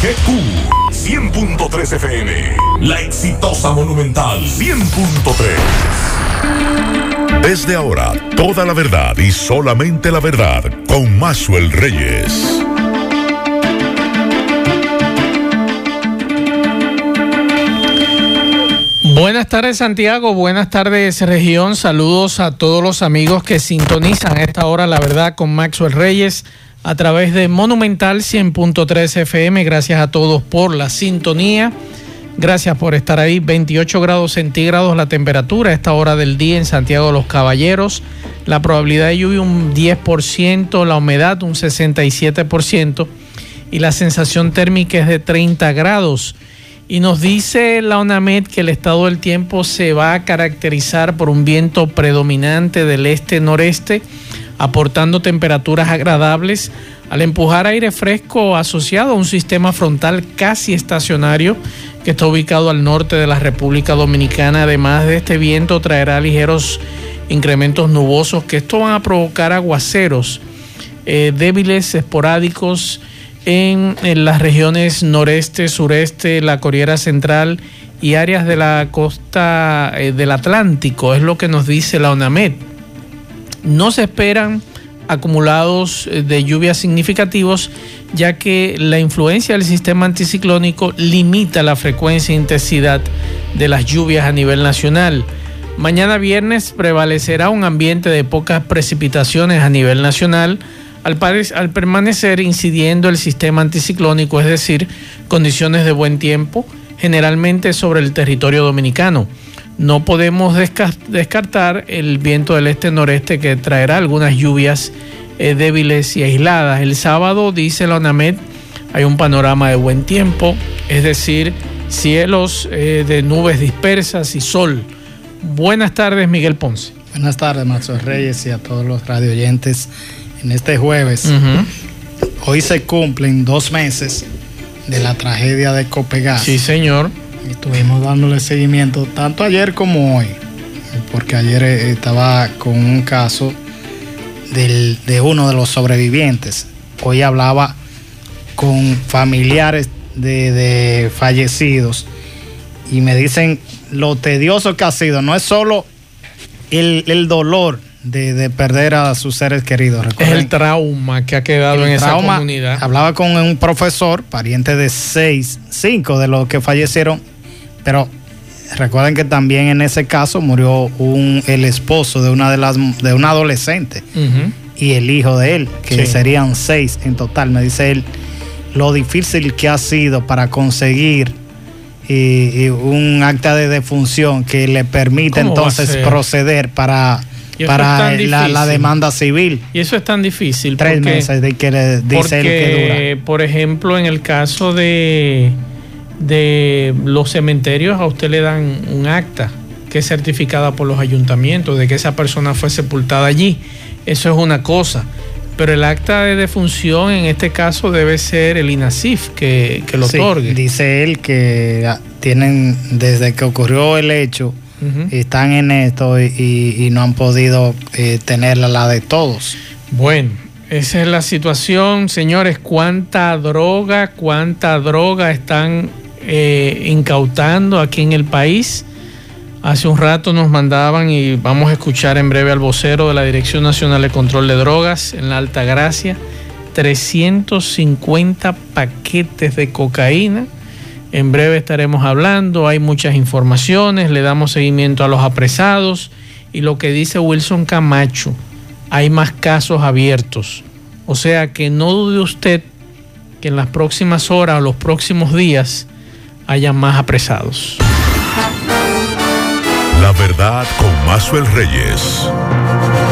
XEQ 100.3 FM. La exitosa Monumental 100.3. Desde ahora, toda la verdad y solamente la verdad con Maxwell Reyes. Buenas tardes Santiago, buenas tardes región, saludos a todos los amigos que sintonizan a esta hora la verdad con Maxwell Reyes a través de Monumental 100.3 FM. Gracias a todos por la sintonía. Gracias por estar ahí. 28 grados centígrados la temperatura a esta hora del día en Santiago de los Caballeros. La probabilidad de lluvia un 10%, la humedad un 67% y la sensación térmica es de 30 grados. Y nos dice la ONAMED que el estado del tiempo se va a caracterizar por un viento predominante del este-noreste, aportando temperaturas agradables al empujar aire fresco asociado a un sistema frontal casi estacionario que está ubicado al norte de la República Dominicana. Además de este viento traerá ligeros incrementos nubosos que esto van a provocar aguaceros eh, débiles, esporádicos, en, las regiones noreste, sureste, la Corriera Central y áreas de la costa eh, del Atlántico, es lo que nos dice la ONAMED. No se esperan acumulados eh, de lluvias significativos, ya que la influencia del sistema anticiclónico limita la frecuencia e intensidad de las lluvias a nivel nacional. Mañana viernes prevalecerá un ambiente de pocas precipitaciones a nivel nacional, al, permanecer incidiendo el sistema anticiclónico, es decir, condiciones de buen tiempo, generalmente sobre el territorio dominicano. No podemos descartar el viento del este-noreste que traerá algunas lluvias eh, débiles y aisladas. El sábado, dice la ONAMED, hay un panorama de buen tiempo, es decir, cielos eh, de nubes dispersas y sol. Buenas tardes, Miguel Ponce. Buenas tardes, Maxo Reyes y a todos los radio oyentes en este jueves. Hoy se cumplen dos meses de la tragedia de Copegas. Sí, señor. Estuvimos dándole seguimiento tanto ayer como hoy, porque ayer eh, estaba con un caso de uno de los sobrevivientes. Hoy hablaba con familiares de, fallecidos y me dicen lo tedioso que ha sido. No es solo el, el dolor de, perder a sus seres queridos. Es el trauma que ha quedado en esa comunidad. Hablaba con un profesor, pariente de seis, cinco de los que fallecieron, pero recuerden que también en ese caso murió un, el esposo de una de las de un adolescente y el hijo de él, que serían seis en total. Me dice él lo difícil que ha sido para conseguir eh, un acta de defunción que le permite entonces proceder para para la, demanda civil. Y eso es tan difícil. Tres meses de que dice que dura. Por ejemplo, en el caso de, de los cementerios, a usted le dan un acta que es certificada por los ayuntamientos de que esa persona fue sepultada allí. Eso es una cosa. Pero el acta de defunción en este caso debe ser el INASIF que, que lo otorgue. Dice él que tienen, desde que ocurrió el hecho, están en esto y, no han podido eh, tener la de todos. Bueno, esa es la situación, señores. ¿Cuánta droga, cuánta droga están eh, incautando aquí en el país? Hace un rato nos mandaban y vamos a escuchar en breve al vocero de la Dirección Nacional de Control de Drogas en la Alta Gracia, 350 paquetes de cocaína en breve estaremos hablando, hay muchas informaciones, le damos seguimiento a los apresados y lo que dice Wilson Camacho, hay más casos abiertos. O sea que no dude usted que en las próximas horas o los próximos días haya más apresados. La verdad con Mazuel Reyes.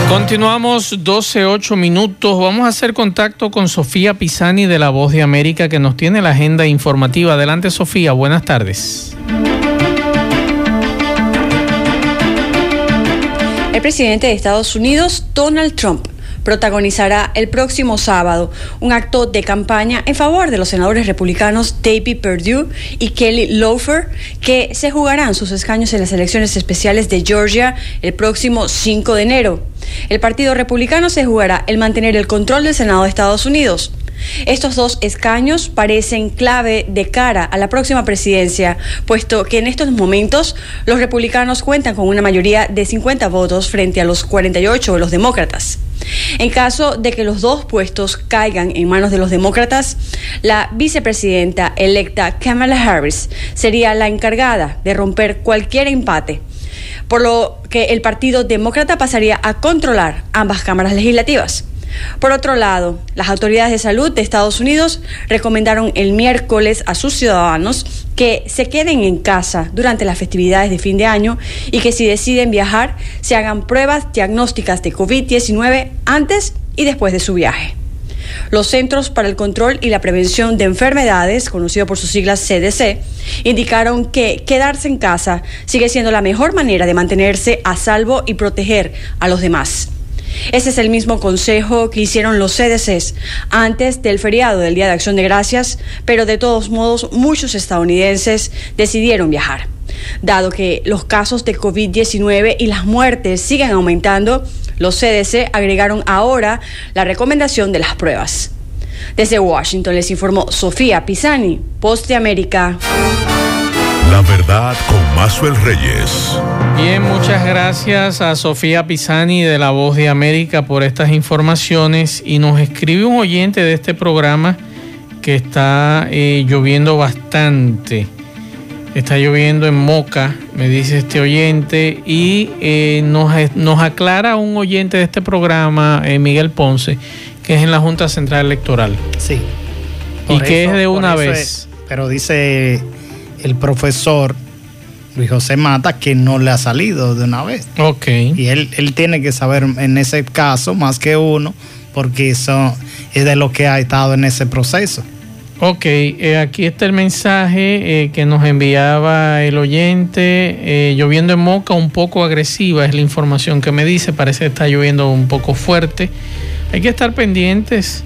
Continuamos 12, minutos. Vamos a hacer contacto con Sofía Pisani de La Voz de América que nos tiene la agenda informativa. Adelante Sofía, buenas tardes. El presidente de Estados Unidos, Donald Trump, protagonizará el próximo sábado un acto de campaña en favor de los senadores republicanos David Perdue y Kelly Loeffler, que se jugarán sus escaños en las elecciones especiales de Georgia el próximo 5 de enero. El Partido Republicano se jugará el mantener el control del Senado de Estados Unidos. Estos dos escaños parecen clave de cara a la próxima presidencia, puesto que en estos momentos los republicanos cuentan con una mayoría de 50 votos frente a los 48 de los demócratas. En caso de que los dos puestos caigan en manos de los demócratas, la vicepresidenta electa Kamala Harris sería la encargada de romper cualquier empate, por lo que el Partido Demócrata pasaría a controlar ambas cámaras legislativas. Por otro lado, las autoridades de salud de Estados Unidos recomendaron el miércoles a sus ciudadanos que se queden en casa durante las festividades de fin de año y que si deciden viajar se hagan pruebas diagnósticas de COVID-19 antes y después de su viaje. Los Centros para el Control y la Prevención de Enfermedades, conocido por sus siglas CDC, indicaron que quedarse en casa sigue siendo la mejor manera de mantenerse a salvo y proteger a los demás. Ese es el mismo consejo que hicieron los CDCs antes del feriado del Día de Acción de Gracias, pero de todos modos muchos estadounidenses decidieron viajar. Dado que los casos de COVID-19 y las muertes siguen aumentando, los CDC agregaron ahora la recomendación de las pruebas. Desde Washington les informó Sofía Pisani, Post de América. La verdad con Mazuel Reyes. Bien, muchas gracias a Sofía Pisani de La Voz de América por estas informaciones y nos escribe un oyente de este programa que está eh, lloviendo bastante. Está lloviendo en Moca, me dice este oyente, y eh, nos, nos, aclara un oyente de este programa, eh, Miguel Ponce, que es en la Junta Central Electoral. Sí. y que es de una vez. pero dice el profesor Luis José Mata que no le ha salido de una vez. Ok. Y él, él tiene que saber en ese caso más que uno, porque eso es de lo que ha estado en ese proceso. Ok, eh, aquí está el mensaje eh, que nos enviaba el oyente. Eh, lloviendo en Moca, un poco agresiva es la información que me dice. Parece que está lloviendo un poco fuerte. Hay que estar pendientes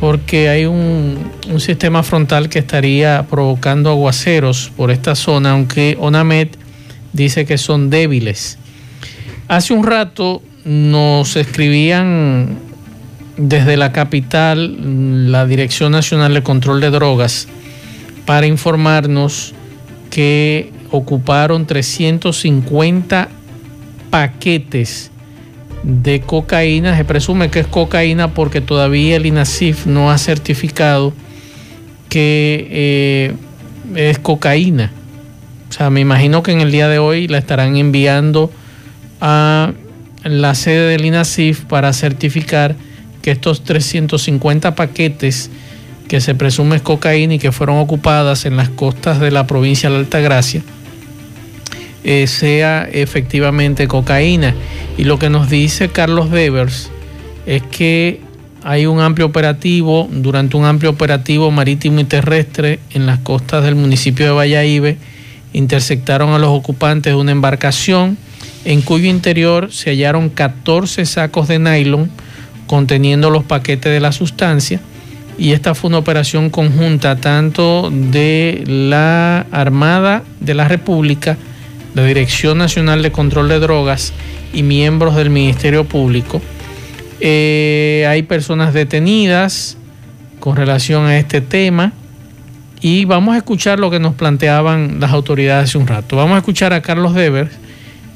porque hay un, sistema frontal que estaría provocando aguaceros por esta zona, aunque ONAMED dice que son débiles. Hace un rato nos escribían desde la capital la Dirección Nacional de Control de Drogas para informarnos que ocuparon 350 paquetes de cocaína. Se presume que es cocaína porque todavía el INASIF no ha certificado que eh, es cocaína. O sea, me imagino que en el día de hoy la estarán enviando a la sede del INASIF para certificar que estos 350 paquetes que se presume es cocaína y que fueron ocupadas en las costas de la provincia de Altagracia eh, sea efectivamente cocaína. Y lo que nos dice Carlos Devers es que hay un amplio operativo, durante un amplio operativo marítimo y terrestre en las costas del municipio de Valladolid, interceptaron a los ocupantes de una embarcación en cuyo interior se hallaron 14 sacos de nylon conteniendo los paquetes de la sustancia y esta fue una operación conjunta tanto de la Armada de la República, la Dirección Nacional de Control de Drogas y miembros del Ministerio Público. Eh, hay personas detenidas con relación a este tema y vamos a escuchar lo que nos planteaban las autoridades hace un rato. Vamos a escuchar a Carlos Devers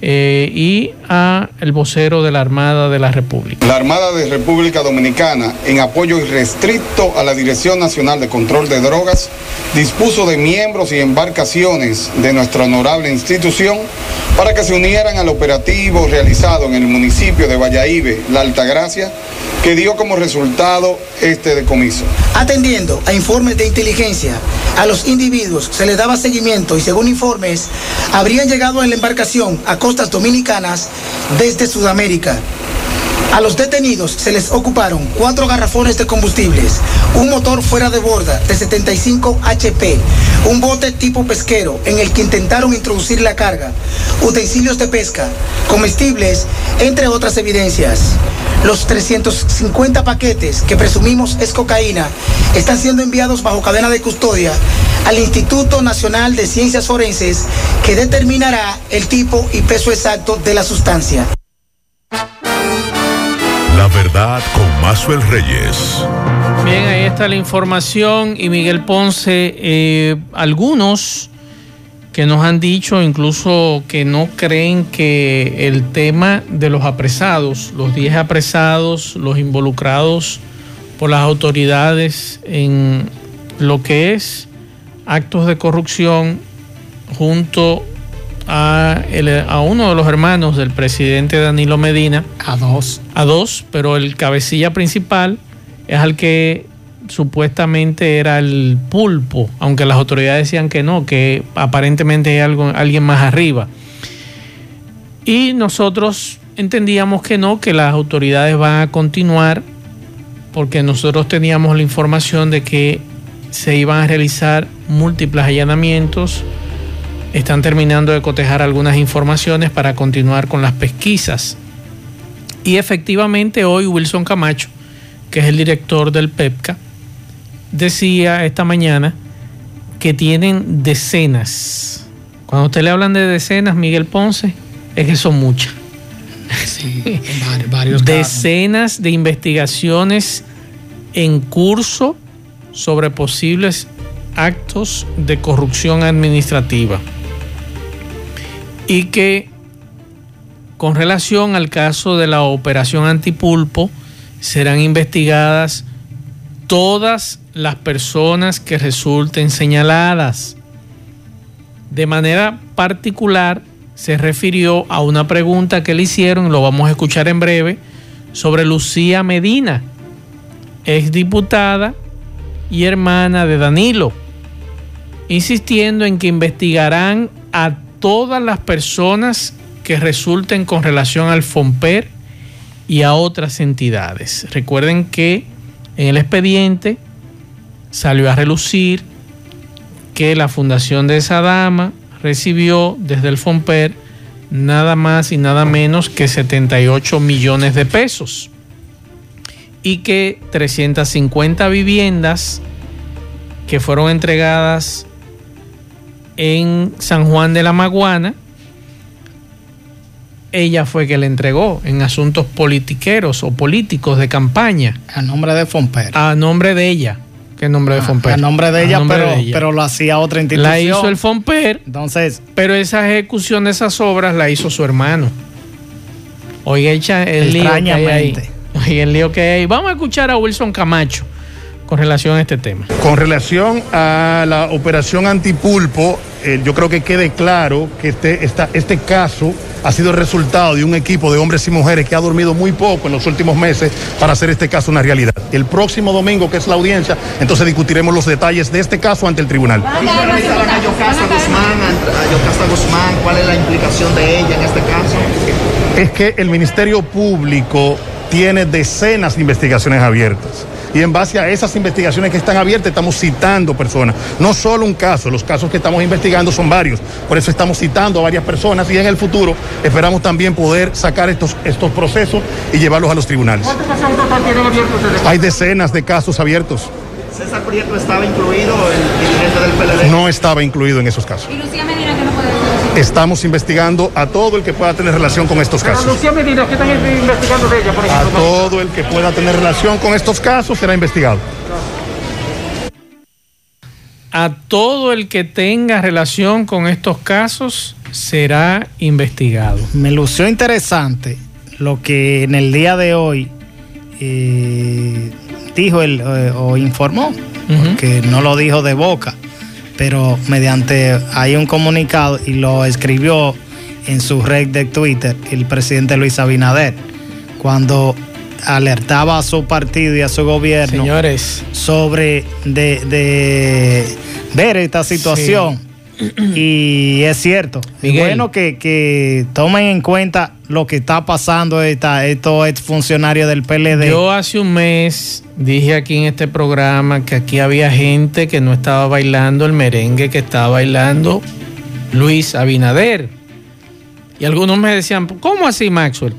eh, y a el vocero de la Armada de la República. La Armada de República Dominicana, en apoyo irrestricto a la Dirección Nacional de Control de Drogas, dispuso de miembros y embarcaciones de nuestra honorable institución para que se unieran al operativo realizado en el municipio de Valladolid, La Altagracia, que dio como resultado este decomiso. Atendiendo a informes de inteligencia, a los individuos se les daba seguimiento y según informes, habrían llegado en la embarcación a costas dominicanas desde Sudamérica. A los detenidos se les ocuparon cuatro garrafones de combustibles, un motor fuera de borda de 75 HP, un bote tipo pesquero en el que intentaron introducir la carga, utensilios de pesca, comestibles, entre otras evidencias. Los 350 paquetes que presumimos es cocaína están siendo enviados bajo cadena de custodia al Instituto Nacional de Ciencias Forenses que determinará el tipo y peso exacto de la sustancia. La verdad con Mazuel Reyes. Bien, ahí está la información y Miguel Ponce, eh, algunos que nos han dicho incluso que no creen que el tema de los apresados, los 10 apresados, los involucrados por las autoridades en lo que es actos de corrupción junto a, a uno de los hermanos del presidente Danilo Medina. A dos. A dos, pero el cabecilla principal es al que supuestamente era el pulpo, aunque las autoridades decían que no, que aparentemente hay algo, alguien más arriba. Y nosotros entendíamos que no, que las autoridades van a continuar, porque nosotros teníamos la información de que se iban a realizar múltiples allanamientos, están terminando de cotejar algunas informaciones para continuar con las pesquisas. Y efectivamente hoy Wilson Camacho, que es el director del PEPCA, decía esta mañana que tienen decenas. Cuando usted le hablan de decenas, Miguel Ponce, es que son muchas. Sí, varios decenas de investigaciones en curso sobre posibles actos de corrupción administrativa. Y que con relación al caso de la operación antipulpo serán investigadas todas las personas que resulten señaladas. De manera particular, se refirió a una pregunta que le hicieron, lo vamos a escuchar en breve, sobre Lucía Medina, ex diputada y hermana de Danilo, insistiendo en que investigarán a todas las personas que resulten con relación al FOMPER y a otras entidades. Recuerden que en el expediente salió a relucir que la fundación de esa dama recibió desde el FOMPER nada más y nada menos que 78 millones de pesos y que 350 viviendas que fueron entregadas en San Juan de la Maguana, ella fue que le entregó en asuntos politiqueros o políticos de campaña. A nombre de Fomper. A nombre de ella. ¿Qué nombre de Ah, Fomper? a nombre de ella, nombre pero, de ella. pero lo hacía otra institución. La hizo el Fomper, Entonces, pero esa ejecución de esas obras la hizo su hermano. Oiga, el lío que hay ahí. Extrañamente. Oiga, el lío que hay ahí. Vamos a escuchar a Wilson Camacho con relación a este tema. Con relación a la operación antipulpo, eh, yo creo que quede claro que este, esta- este caso ha sido el resultado de un equipo de hombres y mujeres que ha dormido muy poco en los últimos meses para hacer este caso una realidad. El próximo domingo, que es la audiencia, entonces discutiremos los detalles de este caso ante el tribunal. analizaban a Yocasta Guzmán, a Yocasta Guzmán, cuál es la implicación de ella en este caso. es que el Ministerio Público tiene decenas de investigaciones abiertas. Y en base a esas investigaciones que están abiertas estamos citando personas. No solo un caso, los casos que estamos investigando son varios. Por eso estamos citando a varias personas y en el futuro esperamos también poder sacar estos, estos procesos y llevarlos a los tribunales. Hay decenas de casos abiertos. César Prieto estaba incluido, el dirigente del PLD. No estaba incluido en esos casos. Y Lucía Medina que no. Estamos investigando a todo el que pueda tener relación con estos casos. Medina, ¿qué están investigando de ella, por A todo el que pueda tener relación con estos casos será investigado. A todo el que tenga relación con estos casos será investigado. me lució interesante lo que en el día de hoy eh, dijo el, eh, o informó, porque no lo dijo de boca, pero mediante hay un comunicado y lo escribió en su red de Twitter el presidente Luis Abinader, cuando alertaba a su partido y a su gobierno Señores, sobre de, de ver esta situación. Y es cierto. Miguel. bueno que, que tomen en cuenta lo que está pasando esta, estos exfuncionarios del PLD. yo hace un mes dije aquí en este programa que aquí había gente que no estaba bailando el merengue que estaba bailando Luis Abinader. Y algunos me decían, ¿cómo así Maxwell?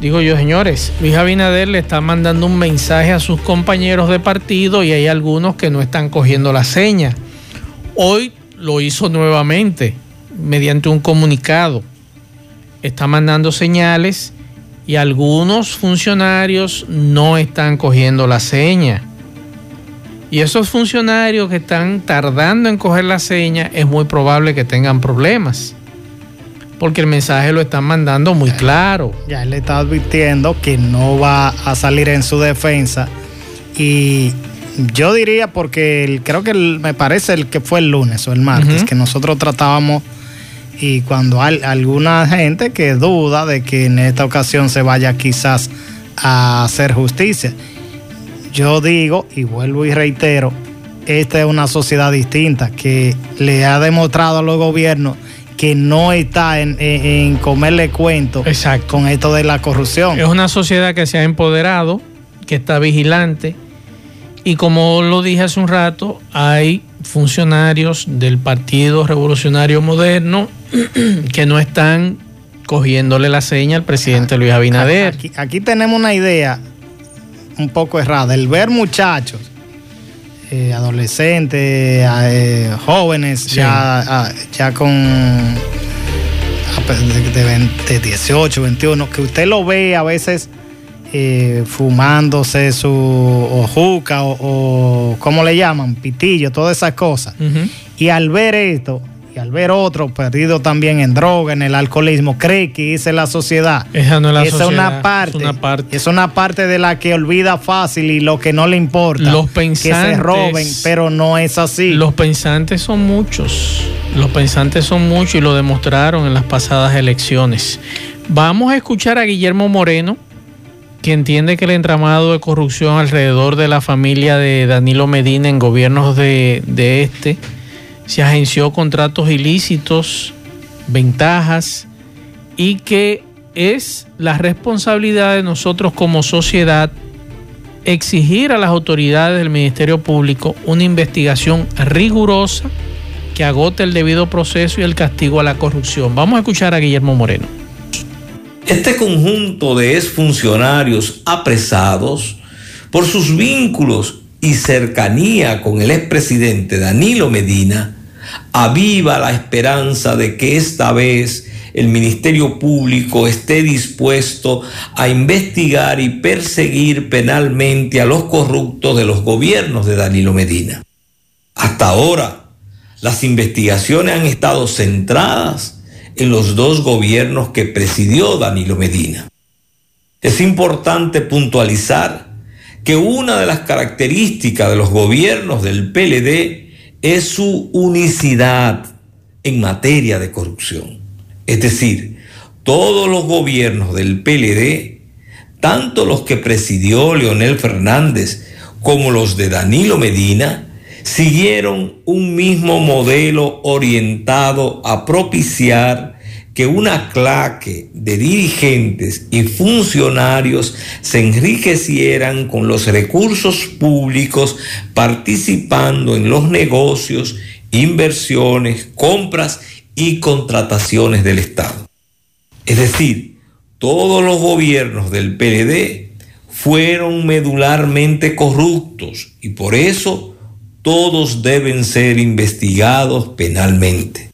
Digo yo, señores, Luis Abinader le está mandando un mensaje a sus compañeros de partido y hay algunos que no están cogiendo la seña. Hoy lo hizo nuevamente mediante un comunicado. Está mandando señales y algunos funcionarios no están cogiendo la seña. Y esos funcionarios que están tardando en coger la seña, es muy probable que tengan problemas. Porque el mensaje lo están mandando muy claro. Ya él le está advirtiendo que no va a salir en su defensa. Y yo diría, porque el- creo que el- me parece el que fue el lunes o el martes, que nosotros tratábamos. Y cuando hay alguna gente que duda de que en esta ocasión se vaya quizás a hacer justicia, yo digo y vuelvo y reitero, esta es una sociedad distinta que le ha demostrado a los gobiernos que no está en, en- en comerle cuento con esto de la corrupción. Es una sociedad que se ha empoderado, que está vigilante. Y como lo dije hace un rato, hay funcionarios del Partido Revolucionario Moderno que no están cogiéndole la seña al presidente Luis Abinader. Aquí, aquí tenemos una idea un poco errada. El ver muchachos, eh, adolescentes, eh, jóvenes, ya, ya con de, de 20, 18, 21, que usted lo ve a veces eh, fumándose su o juca o, o, ¿cómo le llaman? Pitillo, todas esas cosas. Y al ver esto, y al ver otro perdido también en droga, en el alcoholismo, cree que esa es la sociedad. Esa no es la Esa sociedad, es una parte. es una parte. Es una parte de la que olvida fácil y lo que no le importa. Los Que pensantes. se roben, pero no es así. Los pensantes son muchos. Los pensantes son muchos y lo demostraron en las pasadas elecciones. Vamos a escuchar a Guillermo Moreno, que entiende que el entramado de corrupción alrededor de la familia de Danilo Medina en gobiernos de, de este se agenció contratos ilícitos, ventajas y que es la responsabilidad de nosotros como sociedad exigir a las autoridades del Ministerio Público una investigación rigurosa que agote el debido proceso y el castigo a la corrupción. Vamos a escuchar a Guillermo Moreno. Este conjunto de exfuncionarios apresados por sus vínculos y cercanía con el expresidente Danilo Medina aviva la esperanza de que esta vez el Ministerio Público esté dispuesto a investigar y perseguir penalmente a los corruptos de los gobiernos de Danilo Medina. Hasta ahora, las investigaciones han estado centradas en los dos gobiernos que presidió Danilo Medina. Es importante puntualizar que una de las características de los gobiernos del PLD es su unicidad en materia de corrupción. Es decir, todos los gobiernos del PLD, tanto los que presidió Leonel Fernández como los de Danilo Medina, siguieron un mismo modelo orientado a propiciar que una claque de dirigentes y funcionarios se enriquecieran con los recursos públicos participando en los negocios, inversiones, compras y contrataciones del Estado. Es decir, todos los gobiernos del PLD fueron medularmente corruptos y por eso todos deben ser investigados penalmente.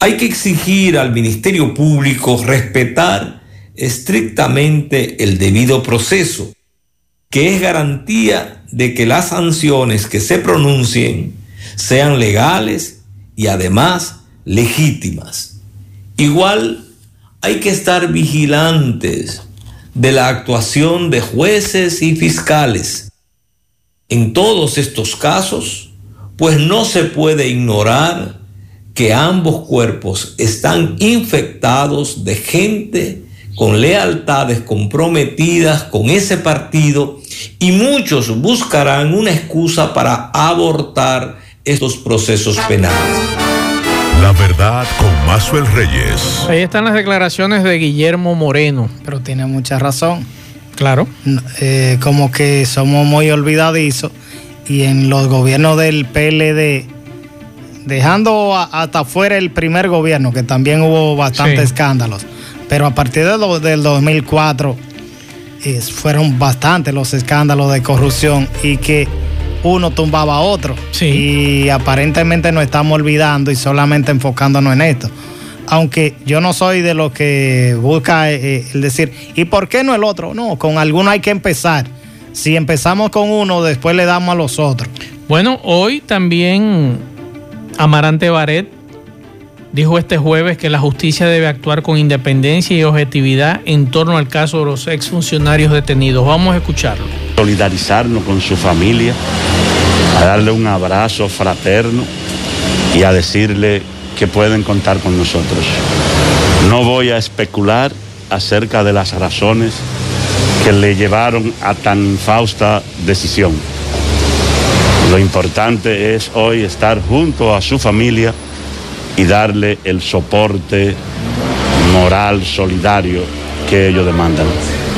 Hay que exigir al Ministerio Público respetar estrictamente el debido proceso, que es garantía de que las sanciones que se pronuncien sean legales y además legítimas. Igual hay que estar vigilantes de la actuación de jueces y fiscales. En todos estos casos, pues no se puede ignorar que ambos cuerpos están infectados de gente con lealtades comprometidas con ese partido y muchos buscarán una excusa para abortar estos procesos penales. La verdad con Mazuel Reyes. Ahí están las declaraciones de Guillermo Moreno. Pero tiene mucha razón. Claro. Eh, como que somos muy olvidadizos y en los gobiernos del PLD, dejando a- hasta fuera el primer gobierno, que también hubo bastantes Sí. escándalos, pero a partir de lo- del 2004 eh, fueron bastantes los escándalos de corrupción y que uno tumbaba a otro. Y aparentemente nos estamos olvidando y solamente enfocándonos en esto. Aunque yo no soy de los que busca eh, el decir, ¿y por qué no el otro? No, con alguno hay que empezar. Si empezamos con uno, después le damos a los otros. Bueno, hoy también Amarante Baret dijo este jueves que la justicia debe actuar con independencia y objetividad en torno al caso de los exfuncionarios detenidos. Vamos a escucharlo. Solidarizarnos con su familia, a darle un abrazo fraterno y a decirle que pueden contar con nosotros. No voy a especular acerca de las razones que le llevaron a tan fausta decisión. Lo importante es hoy estar junto a su familia y darle el soporte moral, solidario que ellos demandan.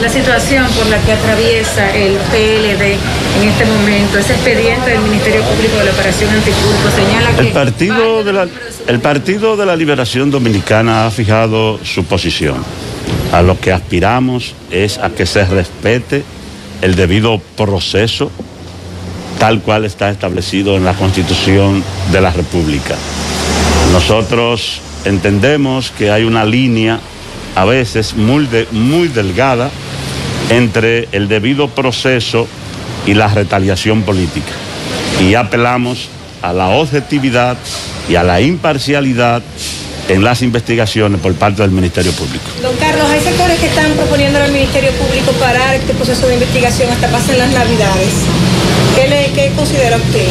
La situación por la que atraviesa el PLD en este momento, ese expediente del Ministerio Público de la Operación Anticurso señala que... El partido, de la, el partido de la Liberación Dominicana ha fijado su posición. A lo que aspiramos es a que se respete el debido proceso tal cual está establecido en la Constitución de la República. Nosotros entendemos que hay una línea a veces muy, muy delgada entre el debido proceso y la retaliación política. Y apelamos a la objetividad y a la imparcialidad en las investigaciones por parte del Ministerio Público. Don Carlos, hay sectores que están proponiendo al Ministerio Público parar este proceso de investigación hasta pasen las Navidades. ¿Qué, le, qué considera usted?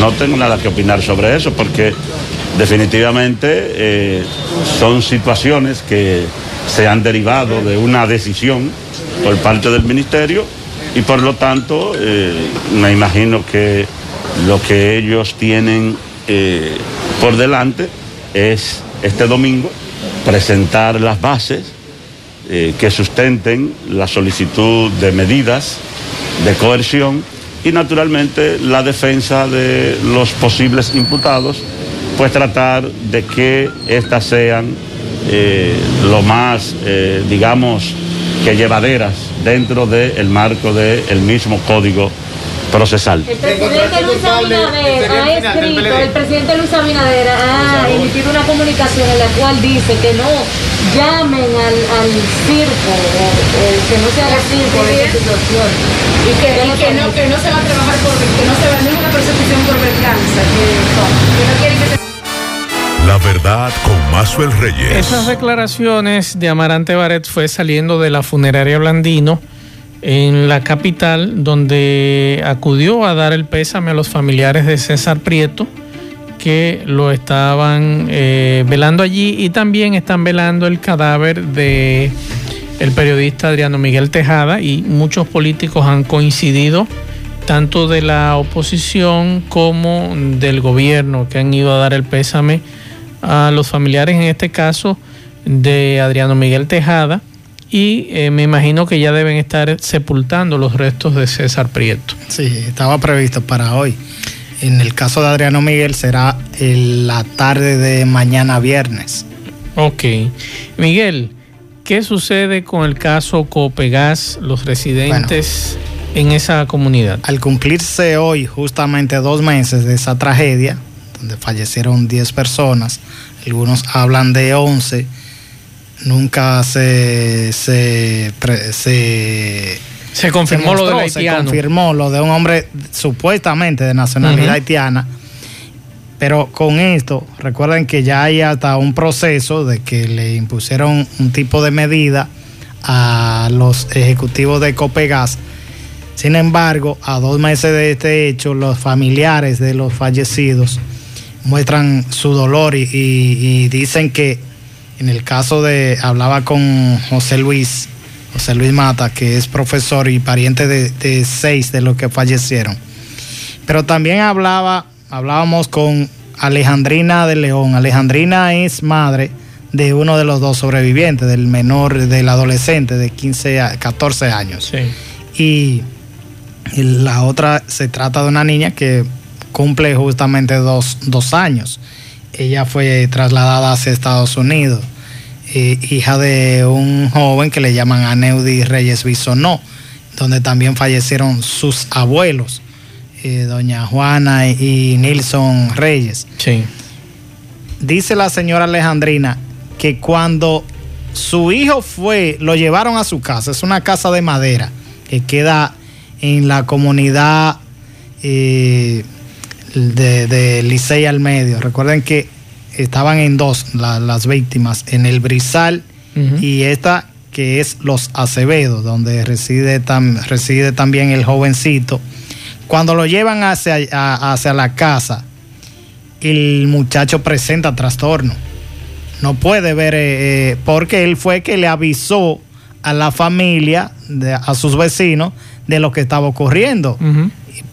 No tengo nada que opinar sobre eso porque definitivamente eh, son situaciones que se han derivado de una decisión por parte del Ministerio y por lo tanto eh, me imagino que lo que ellos tienen eh, por delante es este domingo presentar las bases eh, que sustenten la solicitud de medidas de coerción y naturalmente la defensa de los posibles imputados, pues tratar de que éstas sean eh, lo más, digamos, que llevaderas dentro del marco del mismo código procesal. El presidente Luis Abinader ha escrito, el presidente Luis Abinader ha emitido una comunicación en la cual dice que no llamen al, al circo, que no se haga circo de esta situación. Y que, y que, no, que no se va a trabajar por, que no se va a hacer una persecución por venganza, que, que no quieren que se La verdad con Mazuel Reyes. Esas declaraciones de Amarante Baret fue saliendo de la funeraria Blandino en la capital, donde acudió a dar el pésame a los familiares de César Prieto, que lo estaban eh, velando allí y también están velando el cadáver de el periodista Adriano Miguel Tejada y muchos políticos han coincidido tanto de la oposición como del gobierno que han ido a dar el pésame a los familiares en este caso de Adriano Miguel Tejada y eh, me imagino que ya deben estar sepultando los restos de César Prieto. Sí, estaba previsto para hoy. En el caso de Adriano Miguel será en la tarde de mañana viernes. Ok. Miguel, ¿qué sucede con el caso Copegas, los residentes en esa comunidad? Al cumplirse hoy justamente dos meses de esa tragedia, donde fallecieron 10 personas, algunos hablan de 11, nunca se, se, pre- se, Se confirmó lo del mostró, se haitiano. confirmó lo de un hombre supuestamente de nacionalidad haitiana. Pero con esto, recuerden que ya hay hasta un proceso de que le impusieron un tipo de medida a los ejecutivos de Copegas. Sin embargo, a dos meses de este hecho, los familiares de los fallecidos muestran su dolor y, y- y dicen que en el caso de, hablaba con José Luis, José Luis Mata, que es profesor y pariente de, de seis de los que fallecieron. Pero también hablaba, hablábamos con Alejandrina de León. Alejandrina es madre de uno de los dos sobrevivientes, del menor, del adolescente de 15 a 14 años. Y, y la otra se trata de una niña que cumple justamente dos, dos años. Ella fue trasladada hacia Estados Unidos, eh, hija de un joven que le llaman Aneudi Reyes Bisonó, donde también fallecieron sus abuelos, eh, doña Juana y Nilson Reyes. Sí. Dice la señora Alejandrina que cuando su hijo fue, lo llevaron a su casa, es una casa de madera que queda en la comunidad eh, de, de Licey al medio. Recuerden que estaban en dos la- las víctimas, en el Brizal y esta que es Los Acevedos, donde reside, tam- reside también el jovencito. Cuando lo llevan hacia, a- hacia la casa, el muchacho presenta trastorno. No puede ver, eh, eh, porque él fue que le avisó a la familia, de- a sus vecinos, de lo que estaba ocurriendo.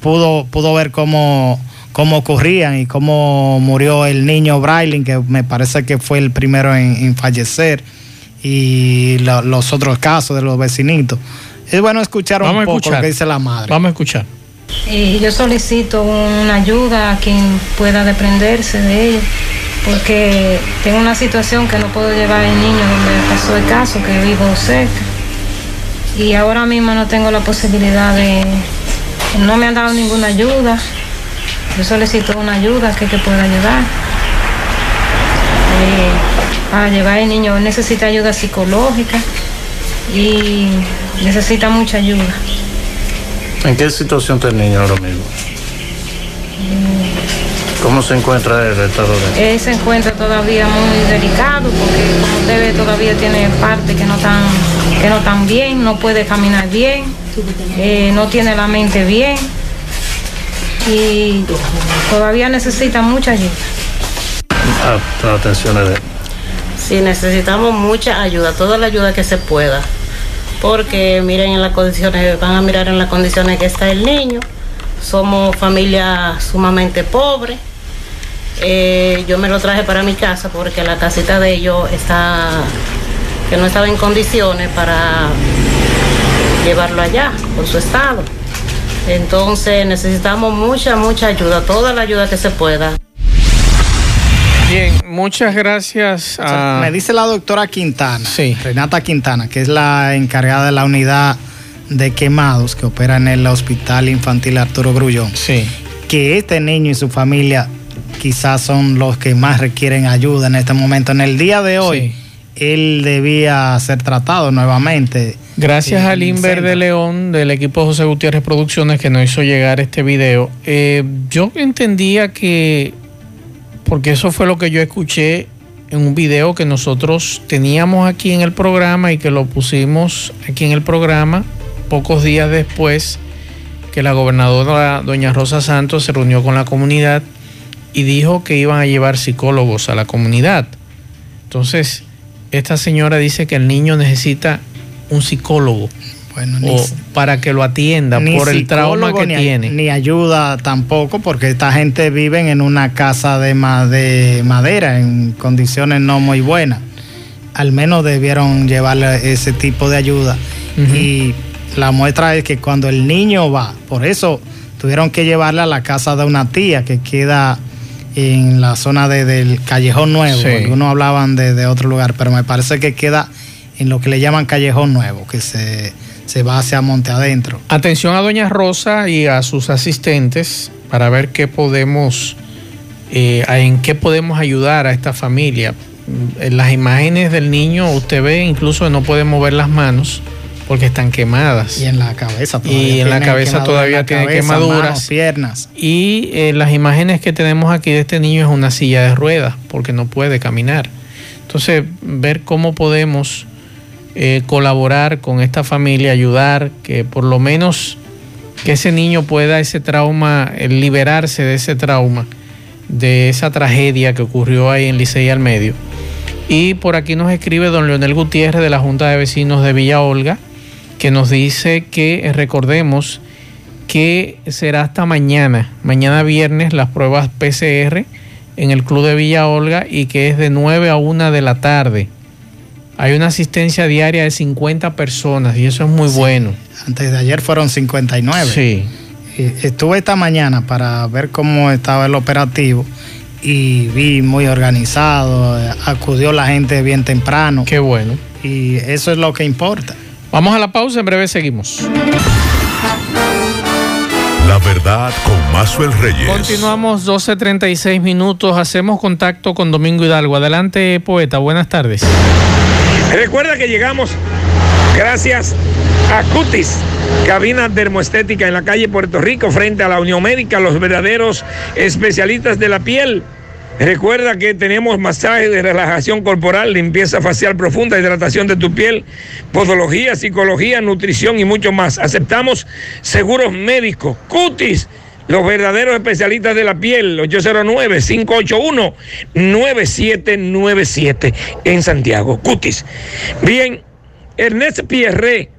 Pudo, pudo ver cómo, cómo ocurrían y cómo murió el niño Brailing, que me parece que fue el primero en, en fallecer, y lo- los otros casos de los vecinitos. Es bueno escuchar un Vamos poco escuchar. lo que dice la madre. Vamos a escuchar. Y yo solicito una ayuda a quien pueda desprenderse de ella, porque tengo una situación que no puedo llevar al niño donde pasó el caso, que vivo cerca. Y ahora mismo no tengo la posibilidad de... No me han dado ninguna ayuda. Yo solicito una ayuda que, que pueda ayudar. Eh, a llevar al niño. Necesita ayuda psicológica y necesita mucha ayuda. ¿En qué situación está el niño ahora mismo? ¿Cómo se encuentra el estado de él? Él se encuentra todavía muy delicado porque como usted ve todavía tiene partes que no están que no están bien, no puede caminar bien, eh, no tiene la mente bien y todavía necesita mucha ayuda. Ah, las atenciones de. Sí, necesitamos mucha ayuda, toda la ayuda que se pueda. Porque miren en las condiciones, van a mirar en las condiciones que está el niño. Somos familia sumamente pobre. Eh, yo me lo traje para mi casa porque la casita de ellos está, que no estaba en condiciones para llevarlo allá por su estado. Entonces necesitamos mucha, mucha ayuda, toda la ayuda que se pueda. Bien, muchas gracias a... Me dice la doctora Quintana, Renata Quintana, que es la encargada de la unidad de quemados que opera en el Hospital Infantil Arturo Grullón, que este niño y su familia quizás son los que más requieren ayuda en este momento. En el día de hoy, él debía ser tratado nuevamente. Gracias al Inver de León del equipo José Gutiérrez Producciones que nos hizo llegar este video. Eh, yo entendía que, porque eso fue lo que yo escuché en un video que nosotros teníamos aquí en el programa y que lo pusimos aquí en el programa pocos días después que la gobernadora doña Rosa Santos se reunió con la comunidad y dijo que iban a llevar psicólogos a la comunidad. Entonces, esta señora dice que el niño necesita un psicólogo Bueno, ni- o para que lo atienda por el trauma que ni, tiene. Ni ayuda tampoco, porque esta gente vive en una casa de madera en condiciones no muy buenas. Al menos debieron llevarle ese tipo de ayuda. Y la muestra es que cuando el niño va, por eso tuvieron que llevarle a la casa de una tía que queda en la zona de- del Callejón Nuevo. Sí. Algunos hablaban de, de otro lugar, pero me parece que queda en lo que le llaman Callejón Nuevo, que se, se va hacia Monte Adentro. Atención a doña Rosa y a sus asistentes para ver qué podemos, eh, en qué podemos ayudar a esta familia. En las imágenes del niño usted ve incluso no puede mover las manos porque están quemadas. Y en la cabeza todavía. Y en la cabeza todavía tiene quemaduras. manos, piernas. Y eh, las imágenes que tenemos aquí de este niño es una silla de ruedas porque no puede caminar. Entonces, ver cómo podemos eh, colaborar con esta familia, ayudar, que por lo menos que ese niño pueda ese trauma, eh, liberarse de ese trauma, de esa tragedia que ocurrió ahí en Licey al medio. Y por aquí nos escribe don Leonel Gutiérrez de la Junta de Vecinos de Villa Olga, que nos dice que eh, recordemos que será hasta mañana, mañana viernes, las pruebas PCR en el Club de Villa Olga y que es de 9 a 1 de la tarde. Hay una asistencia diaria de 50 personas y eso es muy bueno. Antes de ayer fueron 59. Sí. Estuve esta mañana para ver cómo estaba el operativo y vi muy organizado, acudió la gente bien temprano. Qué bueno. Y eso es lo que importa. Vamos a la pausa, en breve seguimos. La verdad con Mazuel Reyes. Continuamos 12.36 minutos, hacemos contacto con Domingo Hidalgo. Adelante, poeta, buenas tardes. Recuerda que llegamos Gracias a Cutis, cabina dermoestética en la calle Puerto Rico, frente a la Unión Médica, los verdaderos especialistas de la piel. Recuerda que tenemos masaje de relajación corporal, limpieza facial profunda, hidratación de tu piel, podología, psicología, nutrición y mucho más. Aceptamos seguros médicos. Cutis, los verdaderos especialistas de la piel, 809-581-9797 en Santiago. Cutis. Bien, Ernest Pierre,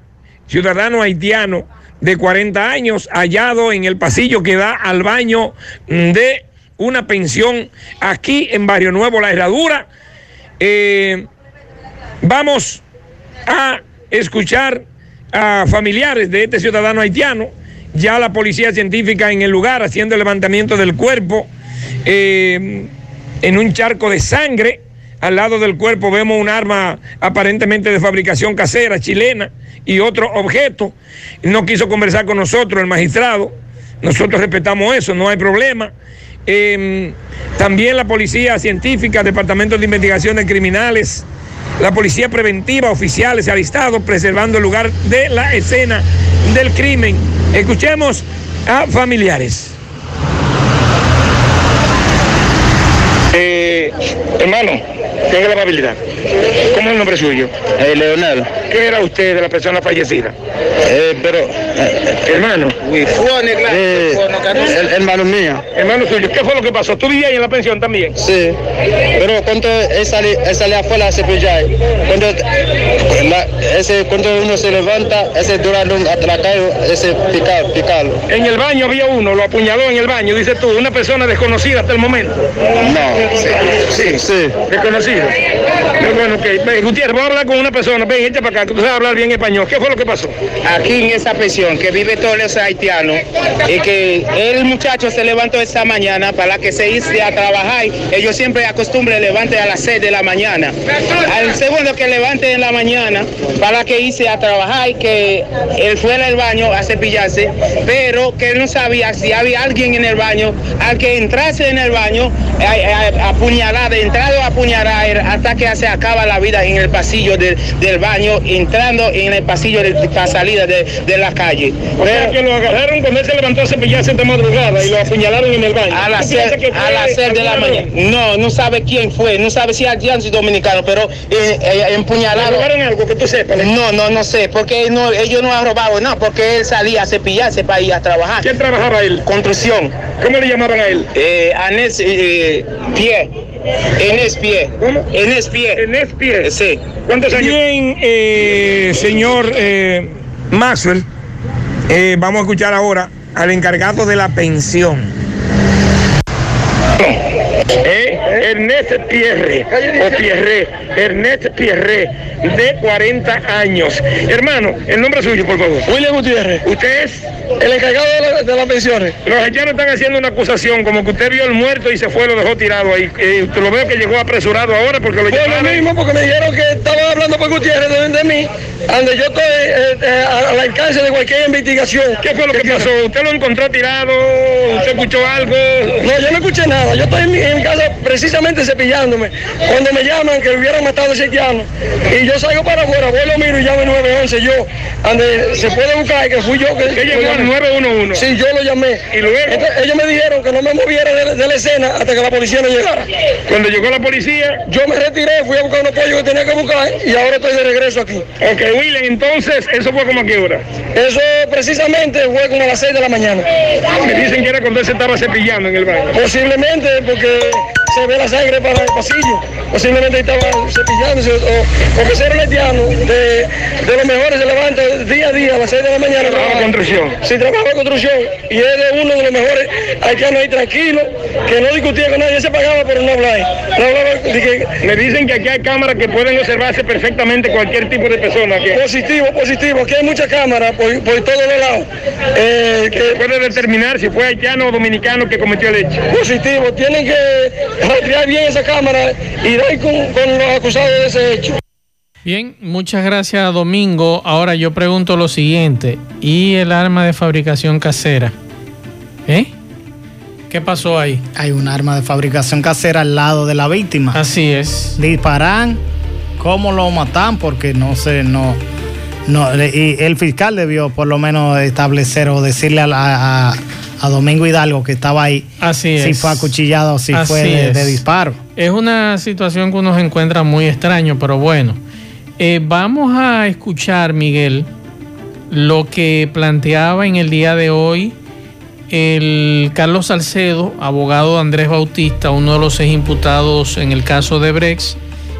ciudadano haitiano de 40 años, hallado en el pasillo que da al baño de una pensión aquí en Barrio Nuevo, La Herradura. Eh, vamos a escuchar a familiares de este ciudadano haitiano, ya la policía científica en el lugar haciendo el levantamiento del cuerpo eh, en un charco de sangre. Al lado del cuerpo vemos un arma aparentemente de fabricación casera chilena y otro objeto. No quiso conversar con nosotros el magistrado. Nosotros respetamos eso, no hay problema. Eh, también la policía científica, departamento de investigaciones criminales, la policía preventiva, oficiales alistados preservando el lugar de la escena del crimen. Escuchemos a familiares. Eh, hermano, tenga la amabilidad. ¿Cómo es el nombre suyo? Eh, Leonel. ¿Qué era usted de la persona fallecida? Eh, pero. hermano. Eh, el, hermano mío. Hermano suyo. ¿Qué fue lo que pasó? ¿Tú vivías ahí en la pensión también? Sí. Pero cuando él sale, él sale afuera a cepillar, cuando, la, ese, cuando uno se levanta, ese durante un atracado, ese picar, picarlo. En el baño había uno, lo apuñaló en el baño, dices tú, una persona desconocida hasta el momento. No. Sí. Sí. Desconocido. Pero bueno, ok. Voy a hablar con una persona. Ven, echa para acá, que tú sabes hablar bien español. ¿Qué fue lo que pasó? Aquí en esa pensión que vive todos los haitianos y que el muchacho se levantó esta mañana para que se hice a trabajar. Ellos siempre acostumbran levante a las 6 de la mañana. Al segundo que levante en la mañana para que hice a trabajar, que él fuera al baño a cepillarse, pero que no sabía si había alguien en el baño, al que entrase en el baño, a, a, apuñalar, entrado a apuñalar hasta que se acaba la vida en el pasillo de, del baño, entrando en el pasillo de, para salida de, de la calle. O sea, que lo agarraron cuando él se levantó a cepillarse esta madrugada y lo apuñalaron en el baño. A las ¿Tú piensas que 6 a las seis de la mañana. No, no sabe quién fue, no sabe si o dominicano, pero eh, eh, ¿Le empuñalaron. robaron algo que tú sepas? No, no, no sé, porque no, ellos no han robado nada, porque él salía a cepillarse para ir a trabajar. ¿Quién trabajaba él? Construcción. ¿Cómo le llamaban a él? Eh, Anés eh, Pie. Enes Pie. ¿Cómo? Enes Pie. Enes Pie. Sí. ¿Cuántos años? Bien, eh, señor eh, Maxwell, eh, vamos a escuchar ahora al encargado de la pensión. Eh, Ernest Pierre, o Pierre, Ernest Pierre, de 40 años. Hermano, el nombre suyo, por favor. William Gutiérrez, Usted es, el encargado de, la- de las pensiones. los haitianos están haciendo una acusación, como que usted vio el muerto y se fue, lo dejó tirado ahí. Eh, lo veo que llegó apresurado ahora porque lo Por lo mismo, porque me dijeron que estaban hablando por Gutiérrez de, de mí, donde yo estoy eh, eh, al alcance de cualquier investigación. ¿Qué fue lo que pasó? ¿Usted lo encontró tirado? ¿Usted escuchó algo? No, yo no escuché nada. Yo estoy en mi, en mi casa precisamente cepillándome. Cuando me llaman que hubieran matado a ese haitiano, y yo salgo para afuera, voy lo miro y llamo 911. Yo, donde se puede buscar que fui yo que. ¿Qué llegó lo al llamé. 911? Sí, yo lo llamé. ¿Y luego? Entonces, ellos me dijeron que no me moviera de, de la escena hasta que la policía no llegara. Cuando llegó la policía, Yo me retiré, fui a buscar unos pollos que tenía que buscar y ahora estoy de regreso aquí. ok, William, entonces, ¿eso fue como a qué hora? Eso precisamente fue como a las 6 de la mañana. Me dicen que era cuando él se estaba cepillando en el baño. Posiblemente porque Yeah. Se ve la sangre para el pasillo. Posiblemente estaba cepillándose o, o que ser un haitiano de, de los mejores se levanta día a día a las 6 de la mañana. Trabaja construcción. Sí, trabaja en construcción y es de uno de los mejores haitianos ahí tranquilo, que no discutía con nadie, se pagaba pero no hablaba. No hablaba de que, Me dicen que aquí hay cámaras que pueden observarse perfectamente cualquier tipo de persona. Que positivo, positivo, aquí hay muchas cámaras por, por todos los lados. Eh, que puede determinar si fue haitiano o dominicano que cometió el hecho. positivo, tienen que rastrear bien esa cámara y dar con, con los acusados de ese hecho. Bien, muchas gracias Domingo. Ahora yo pregunto lo siguiente. ¿Y el arma de fabricación casera? ¿Eh? ¿Qué pasó ahí? Hay un arma de fabricación casera al lado de la víctima. Así es. Disparan, ¿cómo lo matan? Porque no sé, no, no, y el fiscal debió por lo menos establecer o decirle a, la- a- a Domingo Hidalgo que estaba ahí Así si fue acuchillado o si Así fue de, disparo. Es una situación que uno se encuentra muy extraño, pero bueno. Eh, vamos a escuchar, Miguel, lo que planteaba en el día de hoy el Carlos Salcedo, abogado de Andrés Bautista, uno de los seis imputados en el caso de Brex,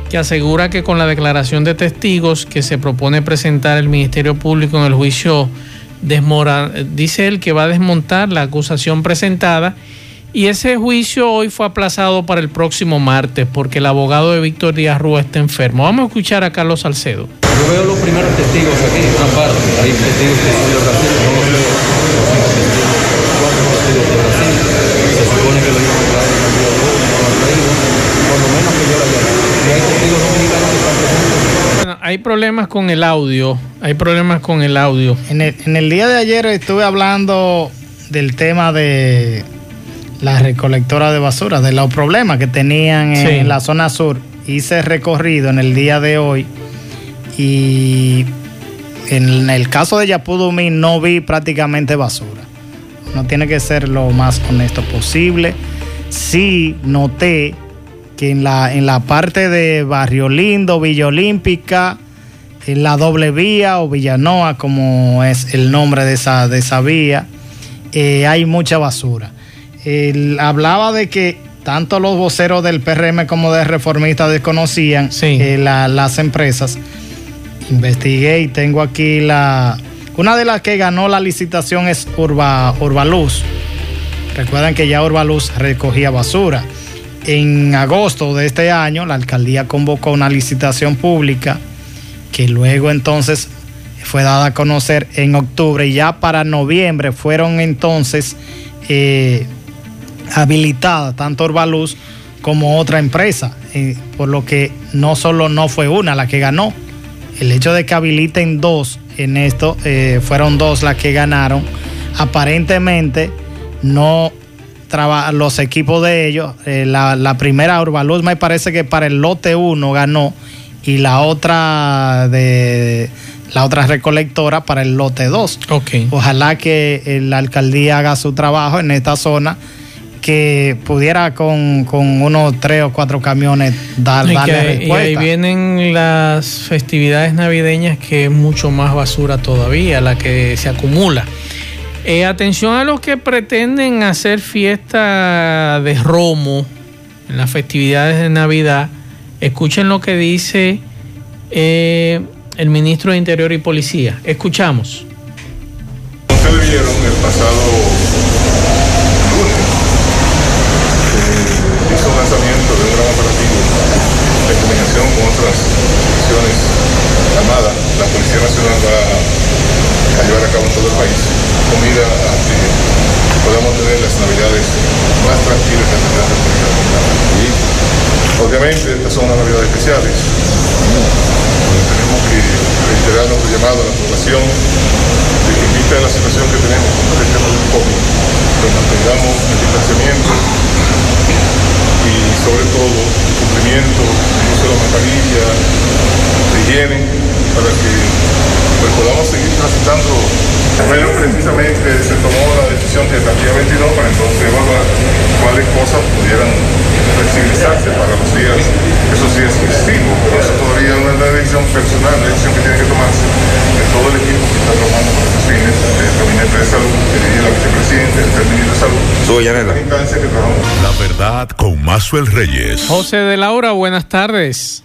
que asegura que con la declaración de testigos que se propone presentar el Ministerio Público en el juicio, dice él que va a desmontar la acusación presentada y ese juicio hoy fue aplazado para el próximo martes porque el abogado de Víctor Díaz Rúa está enfermo. Vamos a escuchar a Carlos Salcedo. Yo veo los primeros testigos aquí, una parte. Hay testigos que son de Brasil, no los veo. Cuatro testigos de Brasil. Se supone que lo iban a traer en el día de hoy, no lo han traído. Por lo menos que yo la llame. Y hay testigos dominicanos que están presentes. Bueno, hay problemas con el audio, hay problemas con el audio. En el, en el día de ayer estuve hablando del tema de la recolectora de basura, de los problemas que tenían en, Sí. la zona sur. Hice recorrido en el día de hoy y en el caso de Yapudumí no vi prácticamente basura. No tiene que ser lo más honesto posible. Sí noté que en la, en la parte de Barrio Lindo, Villa Olímpica, la doble vía o Villanoa, como es el nombre de esa, de esa vía, eh, hay mucha basura. Él hablaba de que tanto los voceros del PRM como de Reformista desconocían eh, la- las empresas. Investigué y tengo aquí la... Una de las que ganó la licitación es Urba, Urbaluz. Recuerdan que ya Urbaluz recogía basura. En agosto de este año, la alcaldía convocó una licitación pública que luego entonces fue dada a conocer en octubre y ya para noviembre fueron entonces eh, habilitadas tanto Urbaluz como otra empresa, eh, por lo que no solo no fue una la que ganó, el hecho de que habiliten dos en esto, eh, fueron dos las que ganaron, aparentemente no los equipos de ellos, la, la primera Urbaluz me parece que para el lote 1 ganó y la otra de la otra recolectora para el lote 2. Ojalá que eh, la alcaldía haga su trabajo en esta zona que pudiera con, con unos tres o cuatro camiones dar, Y, darle que- y ahí respuesta. vienen las festividades navideñas que es mucho más basura todavía, la que se acumula. Eh, atención a los que pretenden hacer fiesta de romo en las festividades de Navidad. Escuchen lo que dice eh, el ministro de Interior y Policía. Escuchamos. Ustedes vieron el pasado lunes hizo un lanzamiento de un gran operativo en combinación con otras instituciones armadas. La Policía Nacional va a llevar a cabo en todo el país comida a que podamos tener las navidades más tranquilas que la República Dominicana. Y obviamente estas son unas navidades especiales. tenemos que reiterar nuestro llamado a la población de que vista la situación que tenemos con el tema del COVID, pues mantengamos el distanciamiento y sobre todo el cumplimiento del uso de la mascarilla, de higiene, para que pues, podamos seguir transitando. Bueno, precisamente se tomó la decisión de el día 22 para entonces evaluar cuáles cosas pudieran flexibilizarse para los días, esos días festivos, pero eso todavía no es una decisión personal, la decisión que tiene que tomarse de todo el equipo que está trabajando con estos fines, el Gabinete de Salud, que la vicepresidenta, el Ministro de Salud, la instancia que trabajamos. La verdad con Mazuel Reyes. José de Laura, buenas tardes.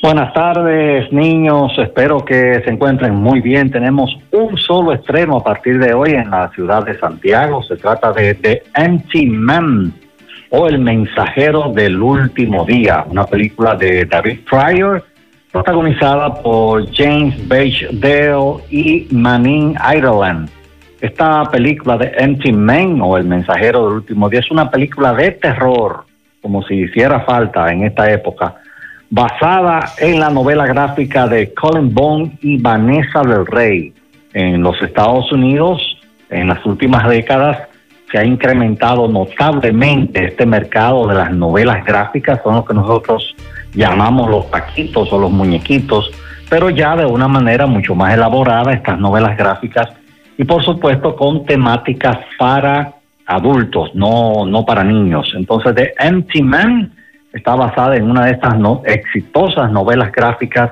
Buenas tardes, niños. Espero que se encuentren muy bien. Tenemos un solo estreno a partir de hoy en la ciudad de Santiago. Se trata de The Empty Man o El Mensajero del Último Día, una película de David Pryor, protagonizada por James Dale y Manin Ireland. Esta película de Empty Man o El Mensajero del Último Día es una película de terror, como si hiciera falta en esta época basada en la novela gráfica de Colin Bond y Vanessa del Rey. En los Estados Unidos, en las últimas décadas, se ha incrementado notablemente este mercado de las novelas gráficas, son lo que nosotros llamamos los paquitos o los muñequitos, pero ya de una manera mucho más elaborada estas novelas gráficas y por supuesto con temáticas para adultos, no, no para niños. Entonces, The Empty Man está basada en una de estas no, exitosas novelas gráficas.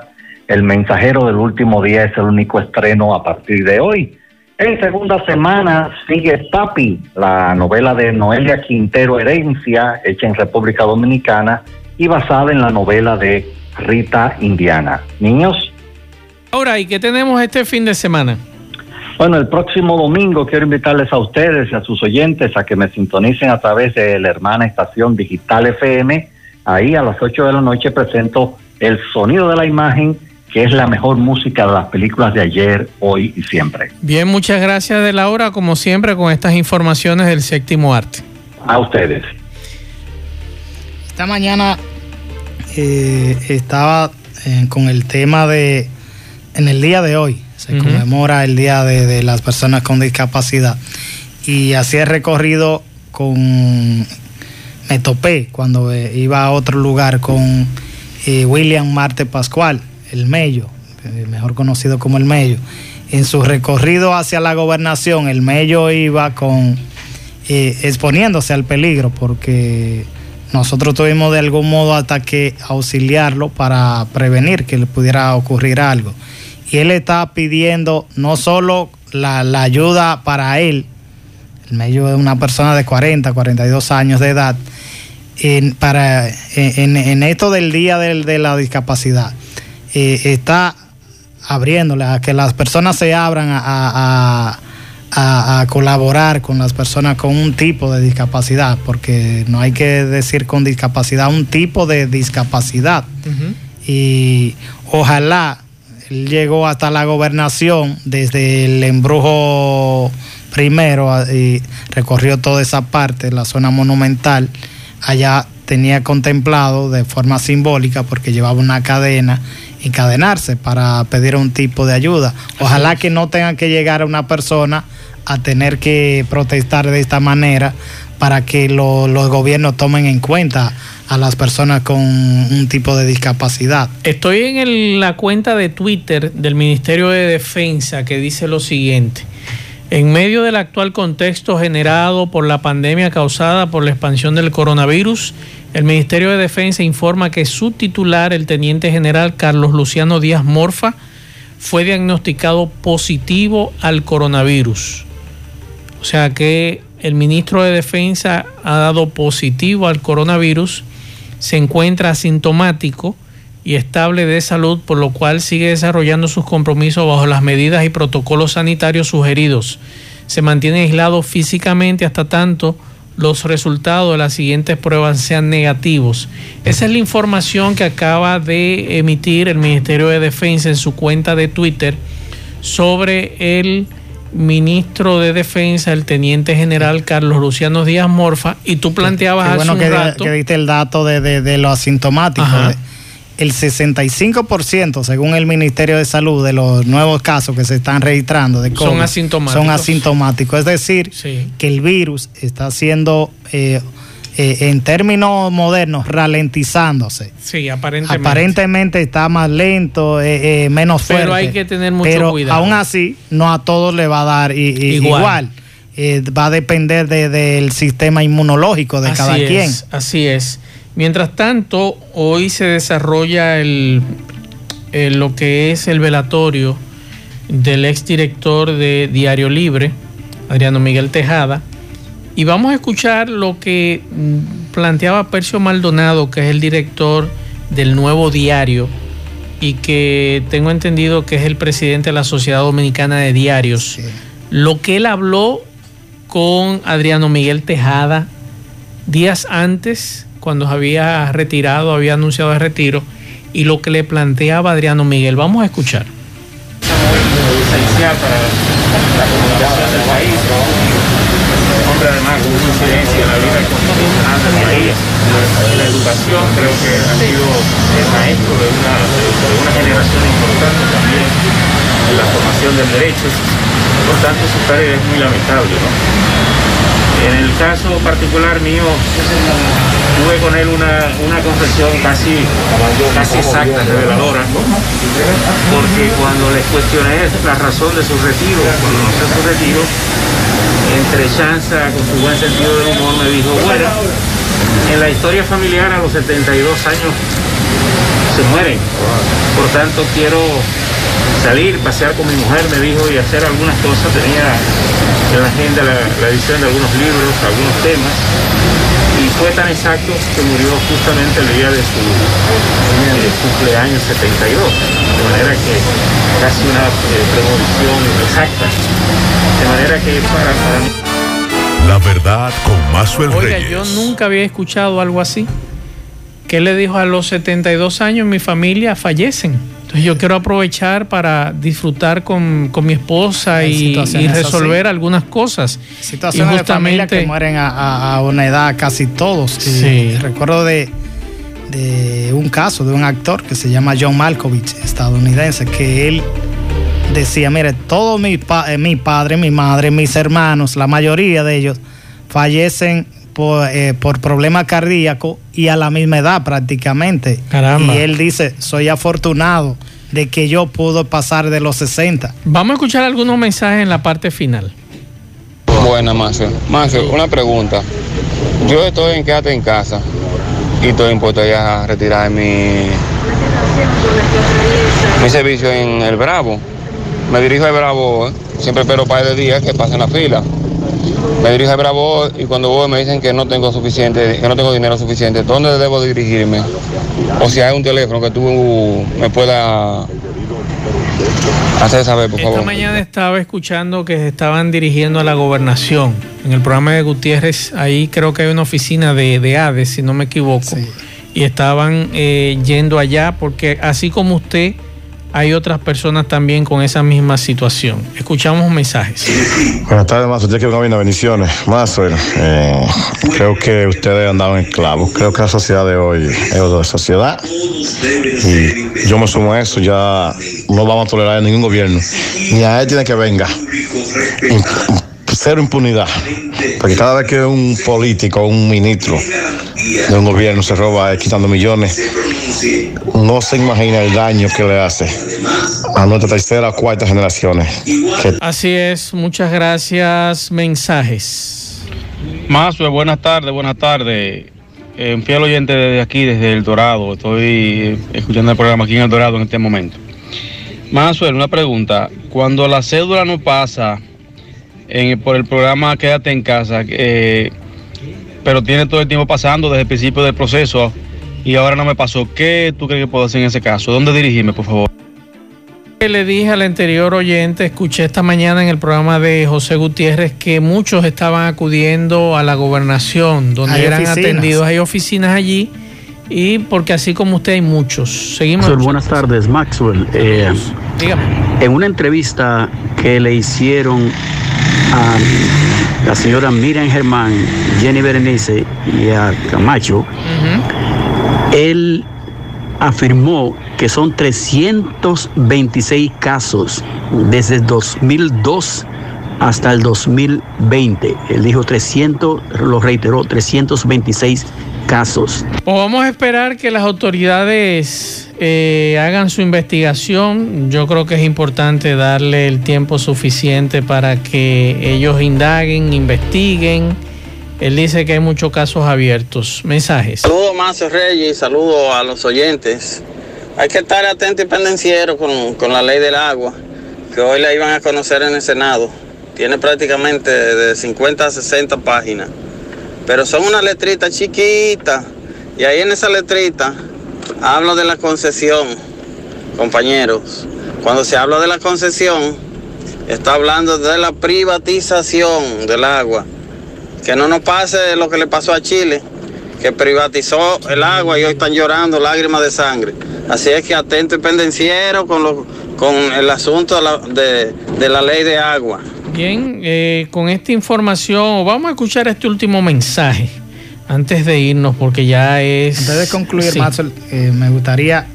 El mensajero del último día es el único estreno a partir de hoy. En segunda semana sigue Papi, la novela de Noelia Quintero Herencia, hecha en República Dominicana y basada en la novela de Rita Indiana. Niños. Ahora, ¿y qué tenemos este fin de semana? Bueno, el próximo domingo quiero invitarles a ustedes y a sus oyentes a que me sintonicen a través de la hermana estación Digital FM. Ahí a las 8 de la noche presento El Sonido de la Imagen que es la mejor música de las películas de ayer, hoy y siempre. Bien, muchas gracias de Laura, como siempre, con estas informaciones del séptimo arte. A ustedes. Esta mañana eh, estaba eh, con el tema de, en el día de hoy, se conmemora el Día de, de, las Personas con Discapacidad, y así he recorrido con, me topé cuando eh, iba a otro lugar con William Marte Pascual el Mello, eh, mejor conocido como el Mello. En su recorrido hacia la gobernación, el Mello iba con eh, exponiéndose al peligro porque nosotros tuvimos de algún modo hasta que auxiliarlo para prevenir que le pudiera ocurrir algo. Y él está pidiendo no solo la, ayuda para él, el Mello es una persona de 40, 42 años de edad, en, para, en, esto del Día de la Discapacidad eh, está abriéndole a que las personas se abran a, colaborar con las personas con un tipo de discapacidad, porque no hay que decir con discapacidad, un tipo de discapacidad. Y ojalá él llegó hasta la gobernación desde el embrujo primero y recorrió toda esa parte, la zona monumental. Allá tenía contemplado de forma simbólica porque llevaba una cadena encadenarse para pedir un tipo de ayuda. Ojalá que no tengan que llegar a una persona a tener que protestar de esta manera para que los gobiernos tomen en cuenta a las personas con un tipo de discapacidad. Estoy en la cuenta de Twitter del Ministerio de Defensa que dice lo siguiente. En medio del actual contexto generado por la pandemia causada por la expansión del coronavirus, el Ministerio de Defensa informa que su titular, el teniente general Carlos Luciano Díaz Morfa, fue diagnosticado positivo al coronavirus. O sea que el ministro de Defensa ha dado positivo al coronavirus, se encuentra asintomático y estable de salud, por lo cual sigue desarrollando sus compromisos bajo las medidas y protocolos sanitarios sugeridos. Se mantiene aislado físicamente hasta tanto los resultados de las siguientes pruebas sean negativos. Esa es la información que acaba de emitir el Ministerio de Defensa en su cuenta de Twitter sobre el ministro de Defensa, el teniente general Carlos Luciano Díaz Morfa, y tú planteabas Qué bueno que, rato, que diste el dato de, de, de lo asintomático el 65%, según el Ministerio de Salud, de los nuevos casos que se están registrando de son asintomáticos. Son asintomáticos. Es decir, que el virus está siendo, eh, eh, en términos modernos, ralentizándose. Sí, aparentemente. Aparentemente está más lento, eh, menos fuerte. Pero hay que tener mucho pero cuidado. Aún así, no a todos le va a dar igual. va a depender del sistema inmunológico de cada quien. Así es. Mientras tanto, hoy se desarrolla el, lo que es el velatorio del exdirector de Diario Libre, Adriano Miguel Tejada, y vamos a escuchar lo que mm, planteaba Percio Maldonado, que es el director del nuevo diario y que tengo entendido que es el presidente de la Sociedad Dominicana de Diarios. Lo que él habló con Adriano Miguel Tejada días antes cuando había retirado, había anunciado el retiro, y lo que le planteaba Adriano Miguel. Vamos a escuchar. la hombre además con incidencia en la vida constitucional del país, en la educación, creo que ha sido el maestro de una, de una generación importante también en la formación del derecho, por tanto su pérdida es muy lamentable. ¿no? En el caso particular mío, tuve con él una, una confesión casi, casi exacta, reveladora, porque cuando les cuestioné la razón de su retiro, cuando anunció su retiro, entre chanza con su buen sentido del humor me dijo, bueno, en la historia familiar a los 72 años se mueren, por tanto quiero salir, pasear con mi mujer, me dijo, y hacer algunas cosas, tenía en la agenda la, la edición de algunos libros, algunos temas, y fue tan exacto que murió justamente el día de su cumpleaños 72, de manera que casi una eh, premonición exacta, de manera que para, para mí... La verdad con Mazuel Oiga, Reyes. yo nunca había escuchado algo así. ¿Qué le dijo a los 72 años? Mi familia fallecen. Entonces yo quiero aprovechar para disfrutar con, con mi esposa y, resolver algunas cosas. Situaciones y de familia que mueren a, a- a una edad casi todos. Sí. Recuerdo de, de un caso de un actor que se llama John Malkovich, estadounidense, que él decía, mire, todos mis pa- eh, mi padre, mi madre, mis hermanos, la mayoría de ellos fallecen por, eh, por problemas cardíacos y a la misma edad prácticamente. Caramba. Y él dice, soy afortunado de que yo pudo pasar de los 60. Vamos a escuchar algunos mensajes en la parte final. Buena, Macio. Macio, una pregunta. Yo estoy en quédate en casa y estoy impuesto ya a retirar mi, mi servicio en el Bravo. Me dirijo al Bravo, ¿eh? siempre espero un par de días que pasen la fila. Me dirijo al Bravo y cuando voy me dicen que no tengo suficiente, que no tengo dinero suficiente. ¿Dónde debo dirigirme? O si hay un teléfono que tú me puedas hacer saber, por Esta favor. mañana estaba escuchando que se estaban dirigiendo a la gobernación. En el programa de Gutiérrez, ahí creo que hay una oficina de, de ADES, si no me equivoco. Y estaban eh, yendo allá porque así como usted, hay otras personas también con esa misma situación. Escuchamos mensajes. Buenas tardes, Mazo. Usted que cabina, bendiciones. Mazo, eh, creo que ustedes andaban en clavos. Creo que la sociedad de hoy es otra sociedad. Y yo me sumo a eso. Ya no vamos a tolerar a ningún gobierno. Ni a él tiene que venga. Cero impunidad. Porque cada vez que un político un ministro de un gobierno se roba quitando millones, no se imagina el daño que le hace a nuestra tercera o cuarta generaciones. Así es, muchas gracias. Mensajes. Mazue, buenas tardes, buenas tardes. Eh, un fiel oyente desde aquí, desde El Dorado. Estoy eh, escuchando el programa aquí en El Dorado en este momento. Mazuel, una pregunta. Cuando la cédula no pasa en- por el programa Quédate en casa, eh, pero tiene todo el tiempo pasando desde el principio del proceso y ahora no me pasó, ¿qué tú crees que puedo hacer en ese caso? ¿Dónde dirigirme, por favor? Le dije al anterior oyente, escuché esta mañana en el programa de José Gutiérrez que muchos estaban acudiendo a la gobernación, donde Hay eran oficinas. atendidos. Hay oficinas allí y porque así como usted hay muchos. Seguimos. Maxwell, buenas tardes, Maxwell. Eh, en una entrevista que le hicieron a la señora Miriam Germán, Jenny Berenice y a Camacho, él afirmó que son 326 casos desde 2002 hasta el 2020. Él dijo 300, lo reiteró, 326 casos. Pues vamos a esperar que las autoridades eh, hagan su investigación. Yo creo que es importante darle el tiempo suficiente para que ellos indaguen, investiguen. Él dice que hay muchos casos abiertos. Mensajes. Saludos, Mazo Reyes, saludos a los oyentes. Hay que estar atento y pendenciero con, con la ley del agua, que hoy la iban a conocer en el Senado. Tiene prácticamente de 50 a 60 páginas, pero son una letrita chiquita. Y ahí en esa letrita hablo de la concesión, compañeros. Cuando se habla de la concesión, está hablando de la privatización del agua. Que no nos pase lo que le pasó a Chile, que privatizó el agua y hoy están llorando lágrimas de sangre. Así es que atento y pendenciero con, lo- con el asunto de de la ley de agua. Bien, eh, con esta información vamos a escuchar este último mensaje antes de irnos porque ya es... Antes de concluir, Sí. Maxwell, eh, me gustaría,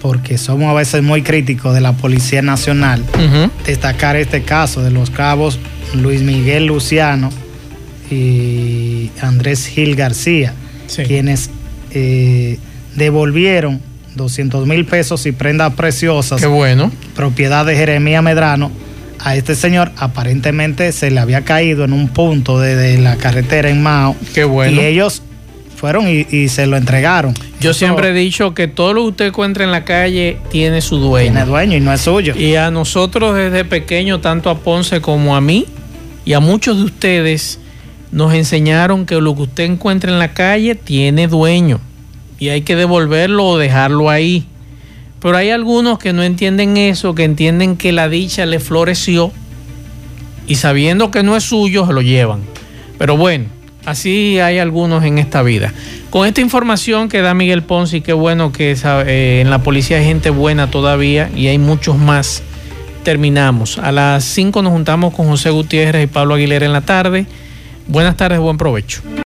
porque somos a veces muy críticos de la Policía Nacional, destacar este caso de los cabos Luis Miguel Luciano y Andrés Gil García, quienes eh, devolvieron 200 mil pesos y prendas preciosas. Qué bueno. Propiedad de Jeremías Medrano. A este señor aparentemente se le había caído en un punto de, la carretera en Mao. Qué bueno. Y ellos fueron y, se lo entregaron. Yo siempre he dicho que todo lo que usted encuentra en la calle tiene su dueño. Tiene dueño y no es suyo. Y a nosotros desde pequeño, tanto a Ponce como a mí, y a muchos de ustedes, nos enseñaron que lo que usted encuentra en la calle tiene dueño. Y hay que devolverlo o dejarlo ahí. Pero hay algunos que no entienden eso, que entienden que la dicha le floreció y sabiendo que no es suyo, se lo llevan. Pero bueno, así hay algunos en esta vida. Con esta información que da Miguel Ponce, y qué bueno que eh, en la policía hay gente buena todavía y hay muchos más, terminamos. A las 5 nos juntamos con José Gutiérrez y Pablo Aguilera en la tarde. Buenas tardes, buen provecho.